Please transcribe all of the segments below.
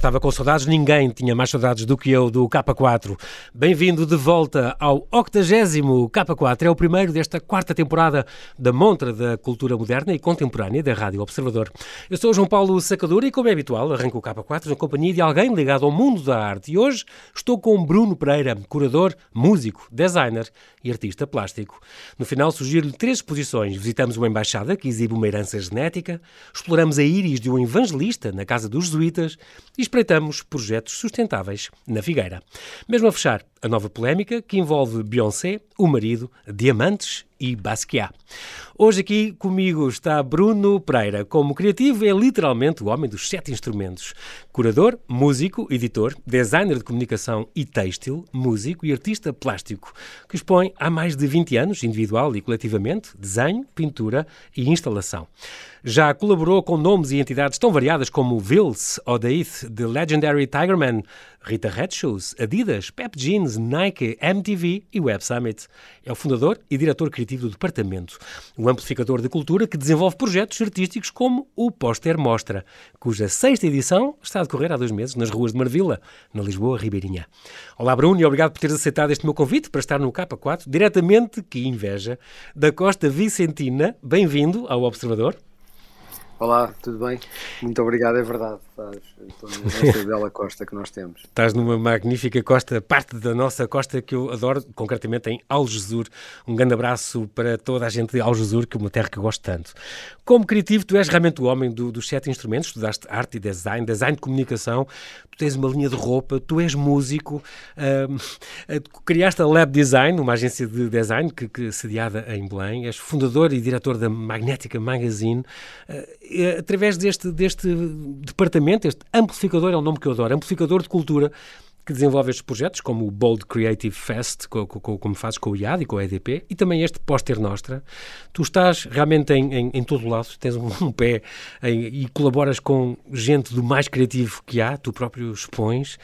estava com saudades, ninguém tinha mais saudades do que eu do K4. Bem-vindo de volta ao 80 K4. É o primeiro desta quarta temporada da Montra da Cultura Moderna e Contemporânea da Rádio Observador. Eu sou João Paulo Sacadura e, como é habitual, arranco o K4 na companhia de alguém ligado ao mundo da arte. E hoje estou com Bruno Pereira, curador, músico, designer e artista plástico. No final surgiram-lhe três exposições. Visitamos uma embaixada que exibe uma herança genética, exploramos a íris de um evangelista na casa dos jesuítas e espreitamos projetos sustentáveis na Figueira. Mesmo a fechar, a nova polémica que envolve Beyoncé, o marido, diamantes e Basquiat. Hoje aqui comigo está Bruno Pereira. Como criativo, é literalmente o homem dos sete instrumentos. Curador, músico, editor, designer de comunicação e têxtil, músico e artista plástico, que expõe há mais de 20 anos, individual e coletivamente, desenho, pintura e instalação. Já colaborou com nomes e entidades tão variadas como Vils, Odaith, The Legendary Tigerman, Rita Red Shoes, Adidas, Pep Jeans, Nike, MTV e Web Summit. É o fundador e diretor criativo do departamento, um amplificador de cultura que desenvolve projetos artísticos como o Póster Mostra, cuja sexta edição está a decorrer há dois meses nas ruas de Marvila, na Lisboa Ribeirinha. Olá Bruno e obrigado por teres aceitado este meu convite para estar no K4, diretamente, que inveja, da Costa Vicentina. Bem-vindo ao Observador. Olá, tudo bem? Muito obrigado, é verdade. Estou nesta bela costa que nós temos. Estás numa magnífica costa, parte da nossa costa que eu adoro, concretamente em Algesur. Um grande abraço para toda a gente de Algesur, que é uma terra que eu gosto tanto. Como criativo, tu és realmente o homem do, dos sete instrumentos, estudaste arte e design, design de comunicação, tu tens uma linha de roupa, tu és músico, uh, criaste a Lab Design, uma agência de design que, que sediada em Belém, és fundador e diretor da Magnética Magazine. Uh, através deste, deste departamento, este amplificador é o nome que eu adoro, amplificador de cultura, que desenvolve estes projetos, como o Bold Creative Fest, como fazes com o IAD e com a EDP, e também este Póster Nostra. Tu estás realmente em, em, em todo lado, tens um, um pé em, e colaboras com gente do mais criativo que há, tu próprio expões.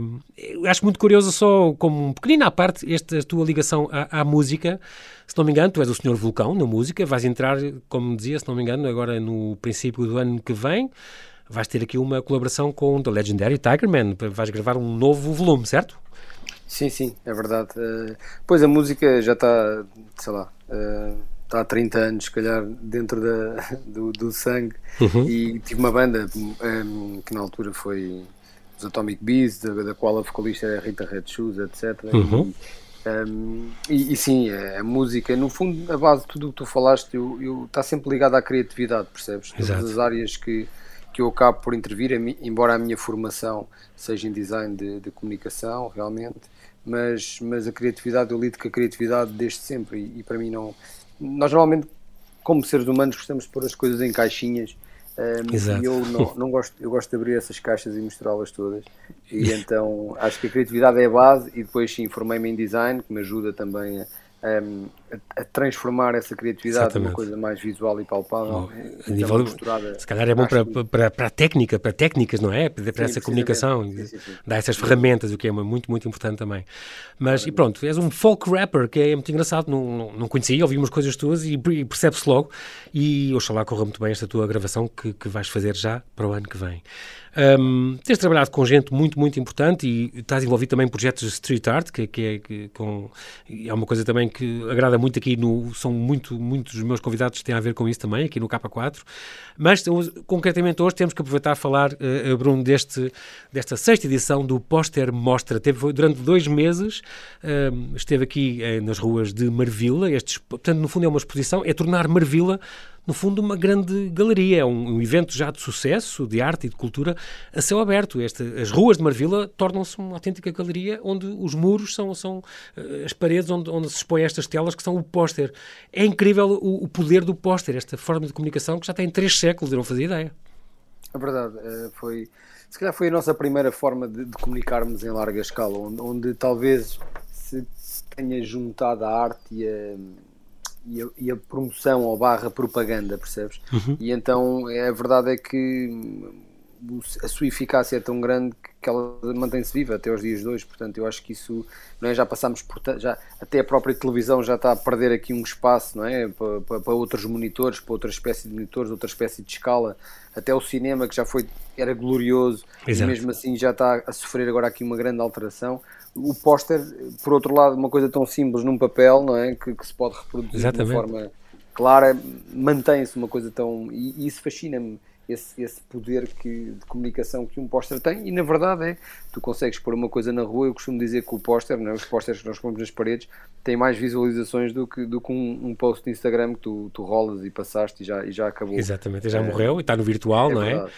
Um, acho muito curioso, só como um pequenino à parte, esta tua ligação à, à música. Se não me engano, tu és o Senhor Vulcão na música, vais entrar, como dizia, se não me engano, agora no princípio do ano que vem, vais ter aqui uma colaboração com The Legendary Tigerman, vais gravar um novo volume, certo? Sim, sim, é verdade. Uh, pois a música já está, sei lá, uh, está há 30 anos, se calhar, dentro da, do, do sangue. Uhum. E tive uma banda um, ehm, que na altura foi os Atomic Bees, da, da qual a vocalista era Rita Red Shoes, etc. Uhum. E, um, e, e, sim, a, a, música, no fundo, a base de tudo o que tu falaste, está sempre ligada à criatividade, percebes? Exato. Todas as áreas que, que eu acabo por intervir, embora a minha formação seja em design de, de comunicação, realmente, mas, mas a criatividade, eu lido com a criatividade desde sempre e, e para mim não. Nós normalmente, como seres humanos, gostamos de pôr as coisas em caixinhas um, e eu não, não, gosto, eu gosto de abrir essas caixas e misturá-las todas. E então acho que a criatividade é a base e depois sim formei-me em design, que me ajuda também a, um, a, a, transformar essa criatividade Exatamente. numa coisa mais visual e palpável. Oh, nível, misturada, se calhar é bom para, para, para, a técnica, para técnicas, não é? Para, para essa comunicação, sim, sim, sim. dar essas ferramentas, o que é muito, muito importante também. Mas, e pronto, és um folk rapper, que é muito engraçado, não, não, não conhecia, ouvi umas coisas tuas e, e percebe-se logo. E oxalá corra muito bem esta tua gravação que, que vais fazer já para o ano que vem. Um, tens trabalhado com gente muito, muito importante e estás envolvido também em projetos de street art, que, que é, que, com, é uma coisa também que agrada muito aqui, no, são muito, muitos dos meus convidados têm a ver com isso também, aqui no K4. Mas, concretamente hoje, temos que aproveitar a falar, uh, Bruno, deste, desta sexta edição do Póster Mostra. Teve durante dois meses, uh, esteve aqui uh, nas ruas de Marvila, estes, portanto, no fundo é uma exposição, é tornar Marvila no fundo, uma grande galeria. É um, um, evento já de sucesso, de arte e de cultura, a céu aberto. Este, as ruas de Marvila tornam-se uma autêntica galeria onde os muros são, são uh, as paredes onde, onde se expõem estas telas que são o póster. É incrível o, o poder do póster, esta forma de comunicação que já tem três séculos, eu não fazia ideia. É verdade, eh, foi, se calhar foi a nossa primeira forma de, de comunicarmos em larga escala, onde, onde talvez se tenha juntado a arte e a e a, e a, promoção ou barra propaganda, percebes? Uhum. E então a verdade é que a sua eficácia é tão grande que ela mantém-se viva até os dias de hoje, portanto eu acho que isso não é, já passamos por já até a própria televisão já está a perder aqui um espaço não é para, para, para outros monitores, para outra espécie de monitores, outra espécie de escala, até o cinema que já foi era glorioso Exato. e mesmo assim já está a sofrer agora aqui uma grande alteração. O póster, por outro lado, uma coisa tão simples num papel, não é? Que, que se pode reproduzir Exatamente. de uma forma clara, mantém-se uma coisa tão. E, e isso fascina-me esse, esse poder que, de comunicação que um póster tem, e na verdade é, tu consegues pôr uma coisa na rua, eu costumo dizer que o póster, é? os pósteres que nós pomos nas paredes, têm mais visualizações do que, do que um, um post de Instagram que tu, tu rolas e passaste e já, e já acabou. Exatamente, já é, morreu e está no virtual, é não é? Verdade.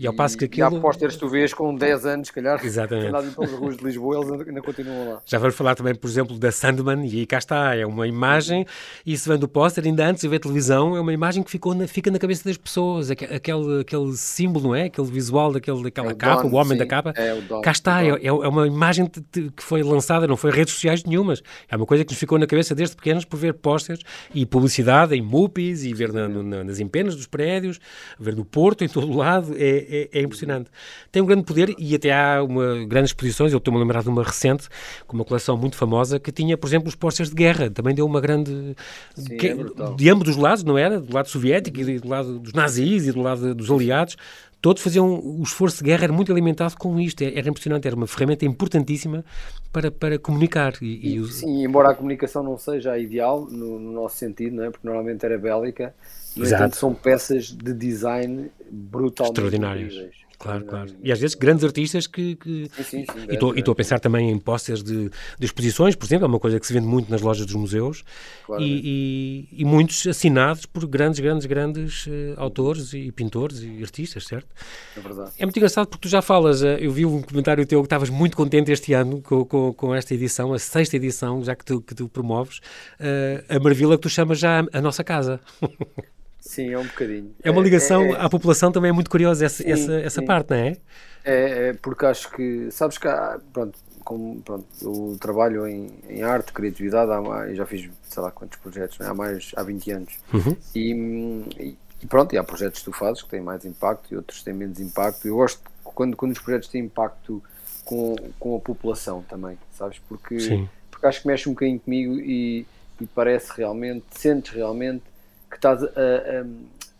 E ao passo que aquilo. E há pósteres tu vês com 10 anos, se calhar, Exatamente. pelas ruas de Lisboa, eles ainda continuam lá. Já vamos falar também, por exemplo, da Sandman, e aí cá está, é uma imagem, e se vem do póster, ainda antes de ver televisão, é uma imagem que ficou na, fica na cabeça das pessoas, aquele, aquele símbolo, não é? Aquele visual daquele, daquela é capa, Don, o homem sim, da capa. É o Don, cá está, é, é, é, uma imagem que foi lançada, não foi redes sociais nenhumas. É uma coisa que nos ficou na cabeça desde pequenos por ver pósteres e publicidade em MUPIs e ver na, na, nas empenas dos prédios, ver no Porto, em todo o lado, é, é, é impressionante tem um grande poder e até há uma, grandes exposições. Eu estou-me a lembrar de uma recente, com uma coleção muito famosa, que tinha, por exemplo, os posters de guerra. Também deu uma grande. Sim, que, é de ambos os lados, não era? Do lado soviético e do lado dos nazis e do lado dos aliados todos faziam o esforço de guerra era muito alimentado com isto era impressionante era uma ferramenta importantíssima para, para comunicar e, e sim embora a comunicação não seja a ideal no, no, nosso sentido não é porque normalmente era bélica no Exato. entanto são peças de design brutalmente extraordinárias incríveis. Claro, claro. E às vezes grandes artistas que. que... Sim, sim, sim, e estou a pensar também em posters de, de, exposições, por exemplo, é uma coisa que se vende muito nas lojas dos museus claro, e, e, e, muitos assinados por grandes, grandes, grandes uh, autores e pintores e artistas, certo? É verdade. É muito engraçado porque tu já falas, uh, eu vi um comentário teu que estavas muito contente este ano com, com, com, esta edição, a sexta edição, já que tu, que tu promoves, uh, a Marvila que tu chamas já a, a nossa casa. Sim, é um bocadinho. É uma ligação é, é, à população também é muito curiosa essa, sim, essa, essa parte, não é? é? É, porque acho que, sabes que há, pronto, como, pronto, eu trabalho em, em arte, criatividade, há mais, já fiz sei lá quantos projetos, é? há mais, há 20 anos. Uhum. E, e, pronto, e há projetos que tu fazes que têm mais impacto e outros têm menos impacto. Eu gosto quando, quando os projetos têm impacto com, com a população também, sabes? Porque, porque acho que mexe um bocadinho comigo e, e parece realmente, sentes realmente que estás a, a,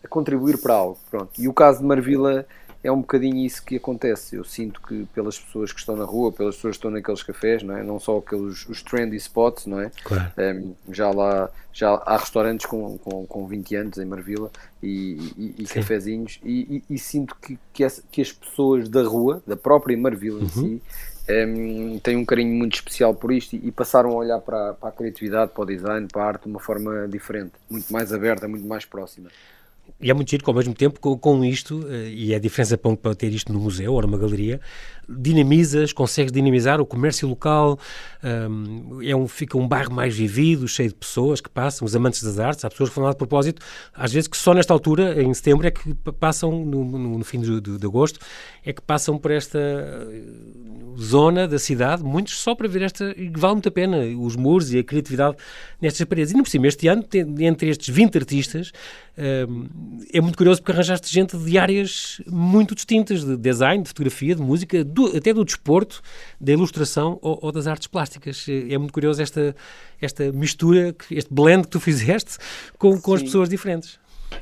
a, contribuir para algo. Pronto. E o caso de Marvila é um bocadinho isso que acontece. Eu sinto que pelas pessoas que estão na rua, pelas pessoas que estão naqueles cafés, não é? Não só aqueles os trendy spots, não é? Claro. Um, já lá já há restaurantes com, com, com 20 anos em Marvila e, e, e cafezinhos e, e, sinto que, que, as, que, as pessoas da rua, da própria Marvila uhum. em si, um, têm um carinho muito especial por isto e, passaram a olhar para, para a criatividade, para o design, para a arte de uma forma diferente, muito mais aberta, muito mais próxima. E é muito giro que ao mesmo tempo com, com isto, eh, e é a diferença para ter isto no museu ou numa galeria, dinamizas, consegues dinamizar o comércio local, um, é um, fica um bairro mais vivido, cheio de pessoas que passam, os amantes das artes, há pessoas que falam de propósito, às vezes que só nesta altura, em setembro, é que passam, no, no, no fim de, de, de, agosto, é que passam por esta eh, zona da cidade, muitos só para ver esta, e vale muito a pena, os muros e a criatividade nestas paredes. E não por cima, este ano, entre estes 20 artistas, é muito curioso porque arranjaste gente de áreas muito distintas, de design, de fotografia, de música, do, até do desporto, da ilustração ou, ou, das artes plásticas. É muito curioso esta, esta mistura, este blend que tu fizeste com, com as pessoas diferentes.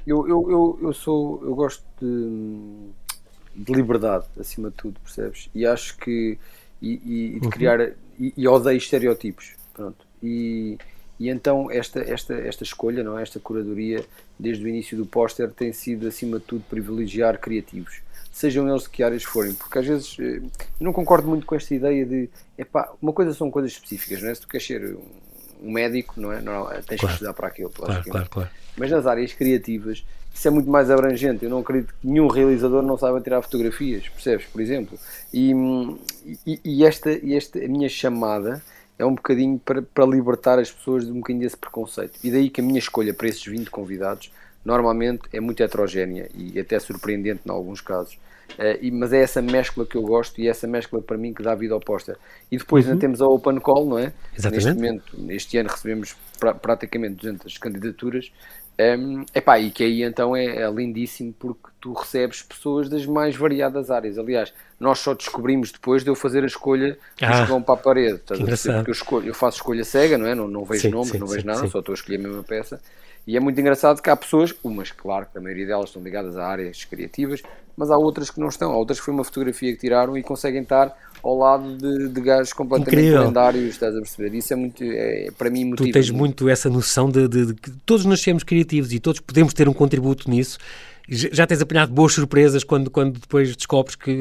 Eu, eu, eu, eu, sou, eu gosto de, de, liberdade, acima de tudo, percebes? E acho que, e, e de uhum. criar, e, e odeio estereótipos, pronto. E, e então esta, esta, esta escolha, não é? esta curadoria, desde o início do póster, tem sido acima de tudo privilegiar criativos, sejam eles de que áreas forem, porque às vezes eh, eu não concordo muito com esta ideia de epá, uma coisa são coisas específicas, não é? Se tu queres ser um médico, não é? Não, tens claro. que estudar para aquilo, claro, claro, claro. Mas nas áreas criativas isso é muito mais abrangente. Eu não acredito que nenhum realizador não saiba tirar fotografias, percebes? Por exemplo. E, e, e esta, esta a minha chamada é um bocadinho para, para libertar as pessoas de um bocadinho desse preconceito. E daí que a minha escolha para esses 20 convidados normalmente é muito heterogénea e até surpreendente em alguns casos. Uh, e, mas é essa mescla que eu gosto e é essa mescla para mim que dá vida ao póster. E depois uhum. ainda temos a Open Call, não é? Exatamente. Neste momento, este ano recebemos pra, praticamente 200 candidaturas um, epá, e que aí então é, é, lindíssimo porque tu recebes pessoas das mais variadas áreas. Aliás, nós só descobrimos depois de eu fazer a escolha que ah, vão para a parede. Porque eu, escolho, eu faço escolha cega, não é? Não, não vejo sim, nomes, sim, não vejo sim, nada, só estou a escolher a mesma peça. E é muito engraçado que há pessoas, umas, claro, que a maioria delas estão ligadas a áreas criativas, mas há outras que não estão. Há outras que foi uma fotografia que tiraram e conseguem estar ao lado de, de gajos completamente Incrível. lendários, estás a perceber? Isso é muito, é, para mim, motiva. Tu tens muito essa noção de, de, de que todos nascemos criativos e todos podemos ter um contributo nisso já tens apanhado boas surpresas quando, quando depois descobres que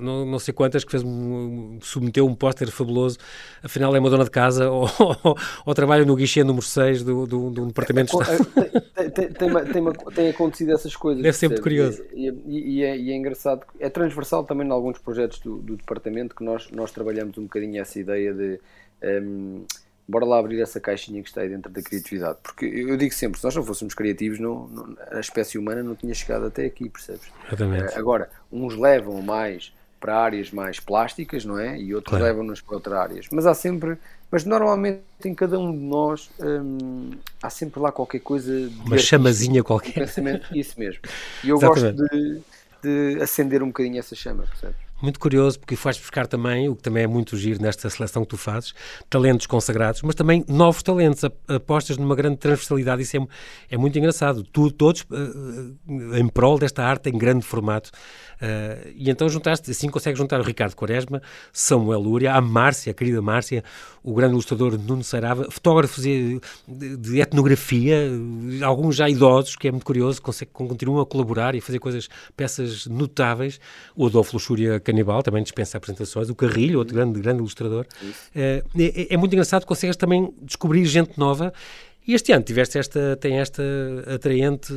não, não sei quantas que fez um, submeteu um póster fabuloso, afinal é uma dona de casa ou, ou, ou trabalha no guichê número 6 do, do, do departamento de Estado. Tem, tem, tem, tem, acontecido essas coisas. É sempre curioso. E, e, e, é, e, é, engraçado, é transversal também em alguns projetos do, do departamento que nós, nós trabalhamos um bocadinho essa ideia de. Um, bora lá abrir essa caixinha que está aí dentro da criatividade. Porque eu digo sempre, se nós não fôssemos criativos, não, não a espécie humana não tinha chegado até aqui, percebes? Exatamente. Uh, agora, uns levam mais para áreas mais plásticas, não é? E outros claro. levam-nos para outras áreas. Mas há sempre, mas normalmente em cada um de nós hum, há sempre lá qualquer coisa. Uma chamazinha qualquer. pensamento, isso mesmo. E eu Exatamente. gosto de, de acender um bocadinho essa chama, percebes? Muito curioso porque faz buscar também, o que também é muito giro nesta seleção que tu fazes, talentos consagrados, mas também novos talentos, apostas numa grande transversalidade, isso é, é muito engraçado. Tu, todos uh, em prol desta arte em grande formato. Uh, e então juntaste, assim consegues juntar o Ricardo Quaresma, Samuel Lúria, a Márcia, a querida Márcia, o grande ilustrador Nuno Sarava, fotógrafos de, de, etnografia, alguns já idosos, que é muito curioso, consegue, continuam a colaborar e a fazer coisas, peças notáveis. O Adolfo Luxúria Canibal também dispensa apresentações, o Carrilho, outro grande, grande ilustrador. Uh, é, é muito engraçado, consegues também descobrir gente nova e este ano tiveste esta, tem esta atraente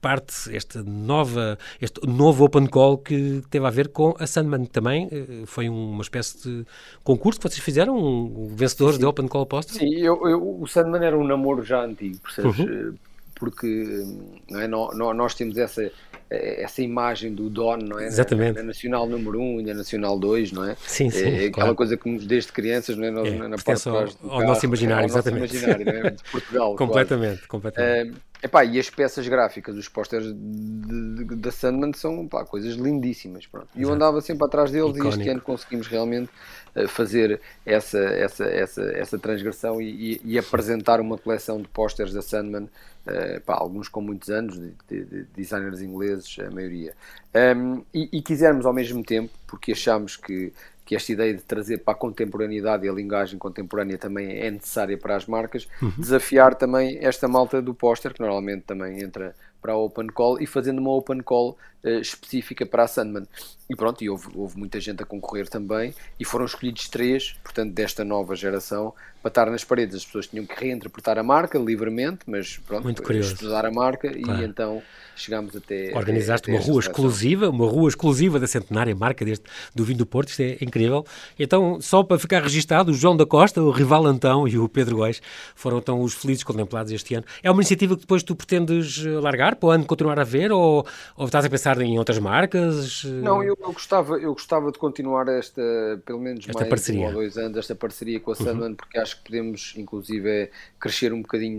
parte, esta nova, este novo Open Call que teve a ver com a Sandman também. Eh, foi uma espécie de concurso que vocês fizeram, um vencedor de Open Call Poster? Sim, eu, eu, o Sandman era um namoro já antigo, percebes? Uhum. Porque não é, nós temos essa é, essa imagem do Don, não é? Exatamente. Na, na Nacional número 1 e na Nacional 2, não é? Sim, sim. É, é aquela claro. coisa que nos desde crianças, não é? Nós, é, na parte ao, ao carro, nosso imaginário, é, ao exatamente. Nosso imaginário, é? De Portugal. completamente, quase. completamente. É, epá, e as peças gráficas, os pósteres da Sandman são pá, coisas lindíssimas. Pronto. E eu andava sempre atrás deles Icónico. e este ano conseguimos realmente eh, fazer essa, essa, essa, essa transgressão e, e, e apresentar uma coleção de pósteres da Sandman Uh, pá, alguns com muitos anos, de, de, de designers ingleses, a maioria. Um, e, e, quisermos ao mesmo tempo, porque achamos que, que esta ideia de trazer para a contemporaneidade e a linguagem contemporânea também é necessária para as marcas, uhum. desafiar também esta malta do póster, que normalmente também entra para a Open Call e fazendo uma Open Call uh, específica para a Sandman. E pronto, e houve, houve muita gente a concorrer também e foram escolhidos três, portanto, desta nova geração, para estar nas paredes. As pessoas tinham que reinterpretar a marca livremente, mas pronto, Muito curioso. estudar a marca claro. e então chegámos até. Organizaste até, até uma rua exclusiva, uma rua exclusiva da centenária marca deste, do vinho do Porto, isto é incrível. Então, só para ficar registado, o João da Costa, o Rival Antão e o Pedro Góis foram então os felizes contemplados este ano. É uma iniciativa que depois tu pretendes eh, largar para o ano continuar a ver ou, ou estás a pensar em outras marcas? Não, eu, eu, gostava, eu gostava de continuar esta, pelo menos esta mais parceria. um ou dois anos, esta parceria com a Sandman, uhum. porque acho que podemos, inclusive, crescer um bocadinho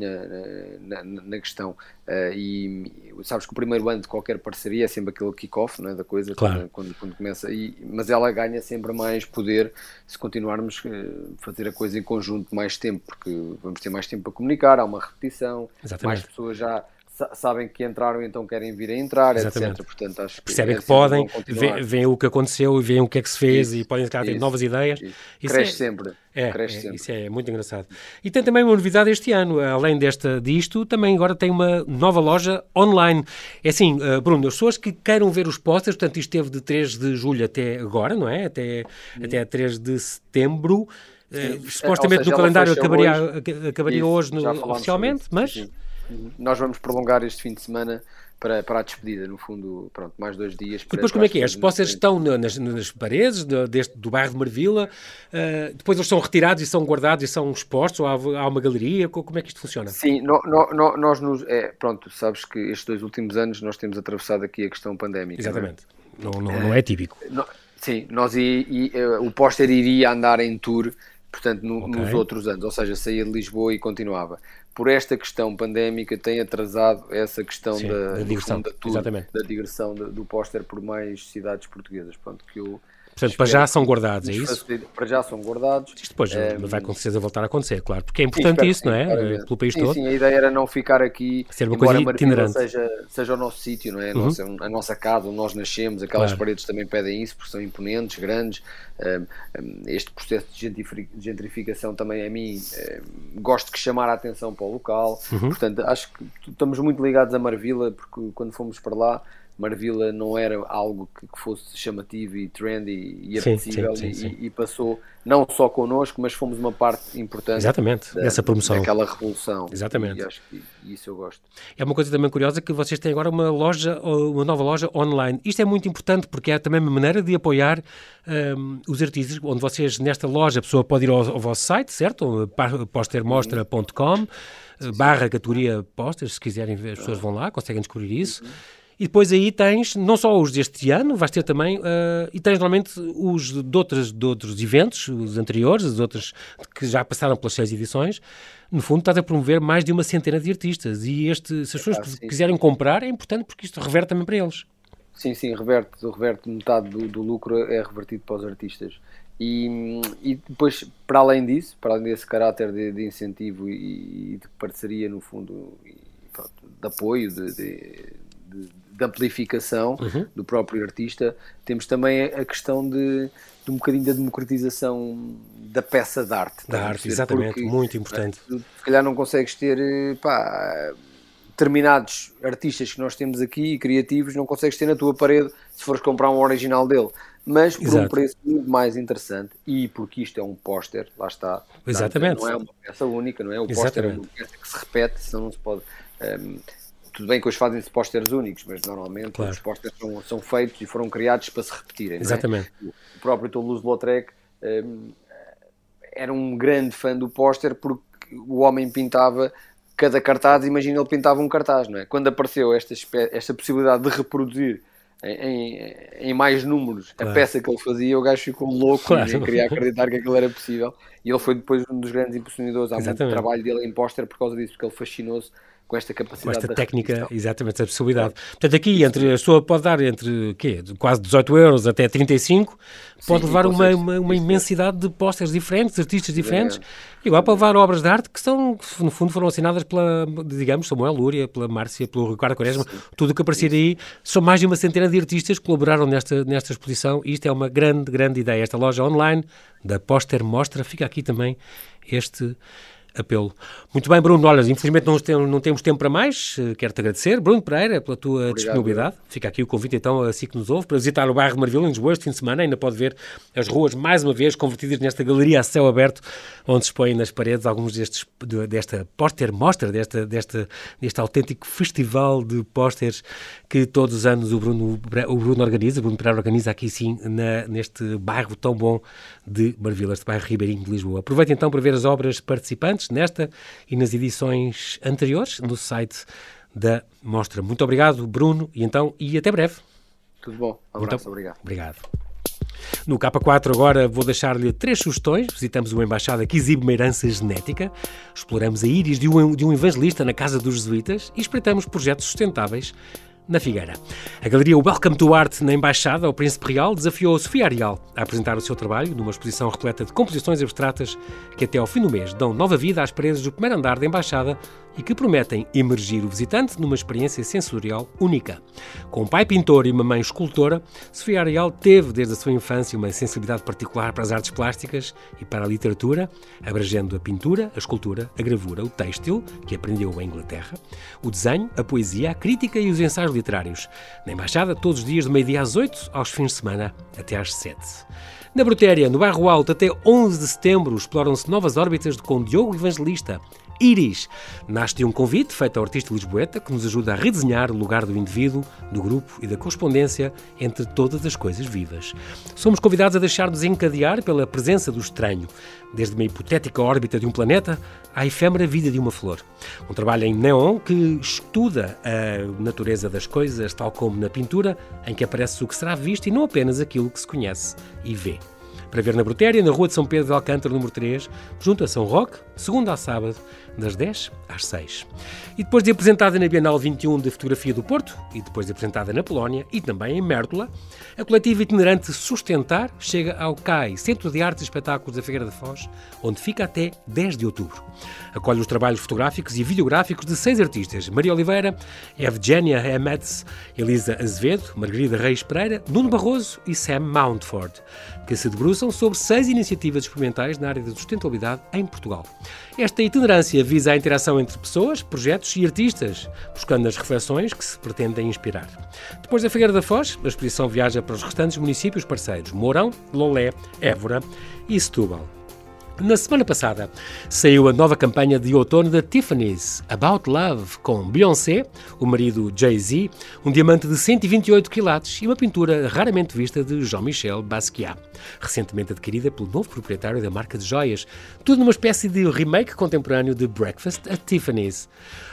na, na, na questão. Uh, e sabes que o primeiro ano de qualquer parceria é sempre aquele kick-off é, da coisa, claro. quando, quando, começa, e, mas ela ganha sempre mais poder se continuarmos a uh, fazer a coisa em conjunto mais tempo, porque vamos ter mais tempo para comunicar, há uma repetição, Exatamente. mais pessoas já sabem que entraram então querem vir a entrar, Exatamente. etc. Portanto, acho Percebem que, é que podem, veem o que aconteceu e veem o que é que se fez isso, e podem ter novas ideias. Isso. Isso Cresce é, sempre. É, Cresce é, sempre. Isso é muito engraçado. E tem também uma novidade este ano, além desta, disto, também agora tem uma nova loja online. É assim, uh, Bruno, as pessoas que queiram ver os posters, portanto isto esteve de 3 de julho até agora, não é? Até, hum. até 3 de setembro. Uh, supostamente seja, no calendário acabaria hoje, acabaria hoje no, oficialmente, mas... Sim, sim. Nós vamos prolongar este fim de semana para, para a despedida, no fundo, pronto, mais dois dias. E depois como é que é? As postas estão nas, nas paredes do, deste, do bairro de Marvila, uh, depois eles são retirados e são guardados e são expostos, ou há, há uma galeria, como é que isto funciona? Sim, no, no, nós nos, é, pronto, sabes que estes dois últimos anos nós temos atravessado aqui a questão pandémica. É? Exatamente, não, não, não, não é típico. sim, nós e, e, uh, o póster iria andar em tour portanto, no, okay. nos outros anos, ou seja, saía de Lisboa e continuava por esta questão pandémica tem atrasado essa questão Sim, da, da digressão, da, tour, da digressão do, do póster por mais cidades portuguesas. Pronto, que eu Portanto, para já são guardados, é isso? Para já são guardados. Isto depois um, vai com certeza voltar a acontecer, claro, porque é importante isso, não é? Claramente. Pelo país sim, todo. Sim, a ideia era não ficar aqui, Ser uma coisa itinerante. Seja, seja o nosso sítio, não é? A, uhum. nossa, a nossa casa, onde nós nascemos, aquelas claro. paredes também pedem isso, porque são imponentes, grandes. Este processo de gentrificação também a mim gosto de chamar a atenção para o local. Uhum. Portanto, acho que estamos muito ligados a Marvila, porque quando fomos para lá Marvila não era algo que, fosse chamativo e trendy e apetecível sim, sim, sim, e, e, passou não só connosco, mas fomos uma parte importante Exatamente, da, dessa promoção. Daquela revolução. Exatamente. E acho que isso eu gosto. É uma coisa também curiosa que vocês têm agora uma loja, uma nova loja online. Isto é muito importante porque é também uma maneira de apoiar um, os artistas, onde vocês, nesta loja, a pessoa pode ir ao, ao vosso site, certo? postermostra.com barra categoria posters, se quiserem ver, as pessoas vão lá, conseguem descobrir isso. Uhum. E depois aí tens não só os deste ano, vais ter também, uh, e tens normalmente os de outros, de outros eventos, os anteriores, os outros que já passaram pelas seis edições. No fundo, estás a promover mais de uma centena de artistas. E este, se as pessoas ah, quiserem comprar, é importante porque isto reverte também para eles. Sim, sim, reverte, reverte metade do, do lucro é revertido para os artistas. E, e, depois, para além disso, para além desse caráter de, de incentivo e, e, de parceria, no fundo, e, pronto, de apoio, de, de, de amplificação uhum. do próprio artista, temos também a questão de, de um bocadinho da democratização da peça de arte. Da arte, exatamente, porque, muito importante. Se calhar não consegues ter eh, pá, determinados artistas que nós temos aqui, criativos, não consegues ter na tua parede se fores comprar um original dele. Mas por Exato. um preço muito mais interessante e porque isto é um póster, lá está. Exatamente. Não é uma peça única, não é? O póster é uma peça que se repete, senão não se pode. Um, ehm, tudo bem que hoje fazem-se pósteres únicos, mas normalmente claro. os pósteres são, são, feitos e foram criados para se repetirem. É? Exatamente. É? O próprio Toulouse-Lautrec um, era um grande fã do póster porque o homem pintava cada cartaz, imagina ele pintava um cartaz, não é? Quando apareceu esta, esta possibilidade de reproduzir em, em, mais números claro. a peça que ele fazia, o gajo ficou louco claro. e queria acreditar que aquilo era possível. E ele foi depois um dos grandes impulsionadores. Há Exatamente. muito trabalho dele em póster por causa disso, porque ele fascinou-se com esta capacidade. Com esta técnica, repetição. exatamente, essa possibilidade. Portanto, aqui entre, a pessoa pode dar entre quê? quase 18 euros até 35, pode Sim, levar uma, uma, uma, imensidade de pósteres diferentes, artistas diferentes, é. igual para levar obras de arte que são, que no fundo foram assinadas pela, digamos, Samuel Lúria, pela Márcia, pelo Ricardo Quaresma, Sim. tudo o que aparecer aí, são mais de uma centena de artistas que colaboraram nesta, nesta exposição e isto é uma grande, grande ideia. Esta loja online da Póster Mostra, fica aqui também este apelo. Muito bem, Bruno. Olha, infelizmente não, tem, não temos tempo para mais. Eh, quero-te agradecer, Bruno Pereira, pela tua Obrigado, disponibilidade. Bruno. Fica aqui o convite, então, a si que nos ouve, para visitar o bairro de Marvila, em Lisboa, este fim de semana. Ainda pode ver as ruas, mais uma vez, convertidas nesta galeria a céu aberto, onde se expõem nas paredes alguns destes, desta póster mostra, desta, desta, deste autêntico festival de pósteres que todos os anos o Bruno, o Bruno organiza, o Bruno Pereira organiza aqui sim, na, neste bairro tão bom de Marvila, este bairro ribeirinho de Lisboa. Aproveite então para ver as obras participantes nesta e nas edições anteriores no site da Mostra. Muito obrigado, Bruno, e então, e até breve. Tudo bom. Um abraço, Muito, obrigado. Obrigado. No K4 agora vou deixar-lhe três sugestões. Visitamos uma embaixada que exibe uma herança genética, exploramos a íris de um, de um evangelista na casa dos jesuítas e espreitamos projetos sustentáveis na Figueira. A galeria Welcome to Art na Embaixada, ao Príncipe Real, desafiou a Sofia Arial a apresentar o seu trabalho numa exposição repleta de composições abstratas que até ao fim do mês dão nova vida às paredes do primeiro andar da Embaixada e que prometem emergir o visitante numa experiência sensorial única. Com um pai pintor e uma mãe escultora, Sofia Arial teve desde a sua infância uma sensibilidade particular para as artes plásticas e para a literatura, abrangendo a pintura, a escultura, a gravura, o têxtil, que aprendeu em Inglaterra, o desenho, a poesia, a crítica e os ensaios literários. Na Embaixada, todos os dias de meio-dia às 8, aos fins de semana até às 7. Na Brutéria, no bairro Alto, até 11 de setembro, exploram-se novas órbitas com Diogo Evangelista, Iris. Nasce de um convite feito ao artista lisboeta que nos ajuda a redesenhar o lugar do indivíduo, do grupo e da correspondência entre todas as coisas vivas. Somos convidados a deixar-nos encadear pela presença do estranho, desde uma hipotética órbita de um planeta à efêmera vida de uma flor. Um trabalho em neon que estuda a natureza das coisas, tal como na pintura, em que aparece o que será visto e não apenas aquilo que se conhece e vê. para ver na Brutéria, na Rua de São Pedro de Alcântara, número 3, junto a São Roque, segunda a sábado, das 10 às 6. E depois de apresentada na Bienal 21 de Fotografia do Porto, e depois de apresentada na Polónia e também em Mértola, a coletiva itinerante Sustentar chega ao CAI, Centro de Artes e Espetáculos da Figueira da Foz, onde fica até 10 de outubro. Acolhe os trabalhos fotográficos e videográficos de seis artistas: Maria Oliveira, Evgenia Emets, Elisa Azevedo, Margarida Reis Pereira, Nuno Barroso e Sam Mountford, que se debruçam sobre seis iniciativas experimentais na área da sustentabilidade em Portugal. Esta itinerância visa a interação entre pessoas, projetos e artistas, buscando as reflexões que se pretendem inspirar. Depois da Figueira da Foz, a exposição viaja para os restantes municípios parceiros: Mourão, Lolé, Évora e Setúbal. Na semana passada saiu a nova campanha de outono da Tiffany's, About Love, com Beyoncé, o marido Jay-Z, um diamante de 128 quilates e uma pintura raramente vista de Jean-Michel Basquiat, recentemente adquirida pelo novo proprietário da marca de joias, tudo numa espécie de remake contemporâneo de Breakfast at Tiffany's.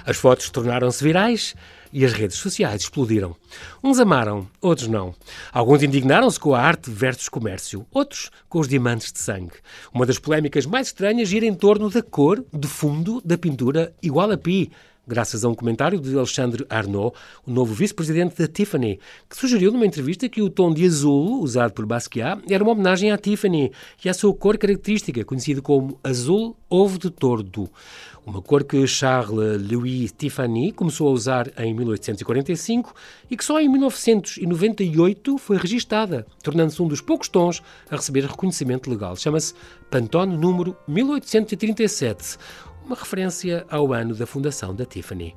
As fotos tornaram-se virais e as redes sociais explodiram. Uns amaram, outros não. Alguns indignaram-se com a arte versus comércio, outros com os diamantes de sangue. Uma das polémicas mais estranhas gira em torno da cor de fundo da pintura igual a pi, graças a um comentário de Alexandre Arnaud, o novo vice-presidente da Tiffany, que sugeriu numa entrevista que o tom de azul usado por Basquiat era uma homenagem à Tiffany e à sua cor característica, conhecida como azul ovo de tordo. Uma cor que Charles Louis Tiffany começou a usar em 1845 e que só em 1998 foi registada, tornando-se um dos poucos tons a receber reconhecimento legal. Chama-se Pantone número 1837, uma referência ao ano da fundação da Tiffany.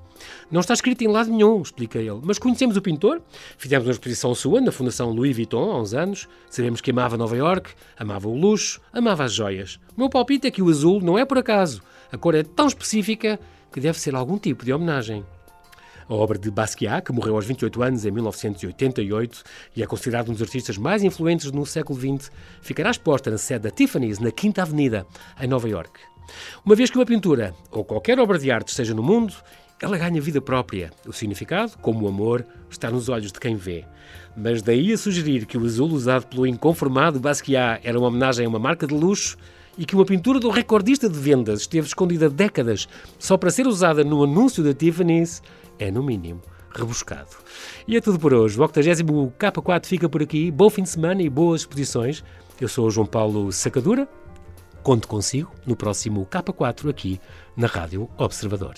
Não está escrito em lado nenhum, explica ele, mas conhecemos o pintor, fizemos uma exposição sua na Fundação Louis Vuitton há uns anos, sabemos que amava Nova York, amava o luxo, amava as joias. O meu palpite é que o azul não é por acaso, a cor é tão específica que deve ser algum tipo de homenagem. A obra de Basquiat, que morreu aos 28 anos em 1988 e é considerado um dos artistas mais influentes no século XX, ficará exposta na sede da Tiffany's, na Quinta Avenida, em Nova York. Uma vez que uma pintura ou qualquer obra de arte esteja no mundo, ela ganha vida própria. O significado, como o amor, está nos olhos de quem vê. Mas daí a sugerir que o azul usado pelo inconformado Basquiat era uma homenagem a uma marca de luxo, e que uma pintura do recordista de vendas esteve escondida décadas só para ser usada no anúncio da Tiffany's, é no mínimo rebuscado. E é tudo por hoje. O 80 K4 fica por aqui. Bom fim de semana e boas exposições. Eu sou o João Paulo Sacadura. Conto consigo no próximo K4 aqui na Rádio Observador.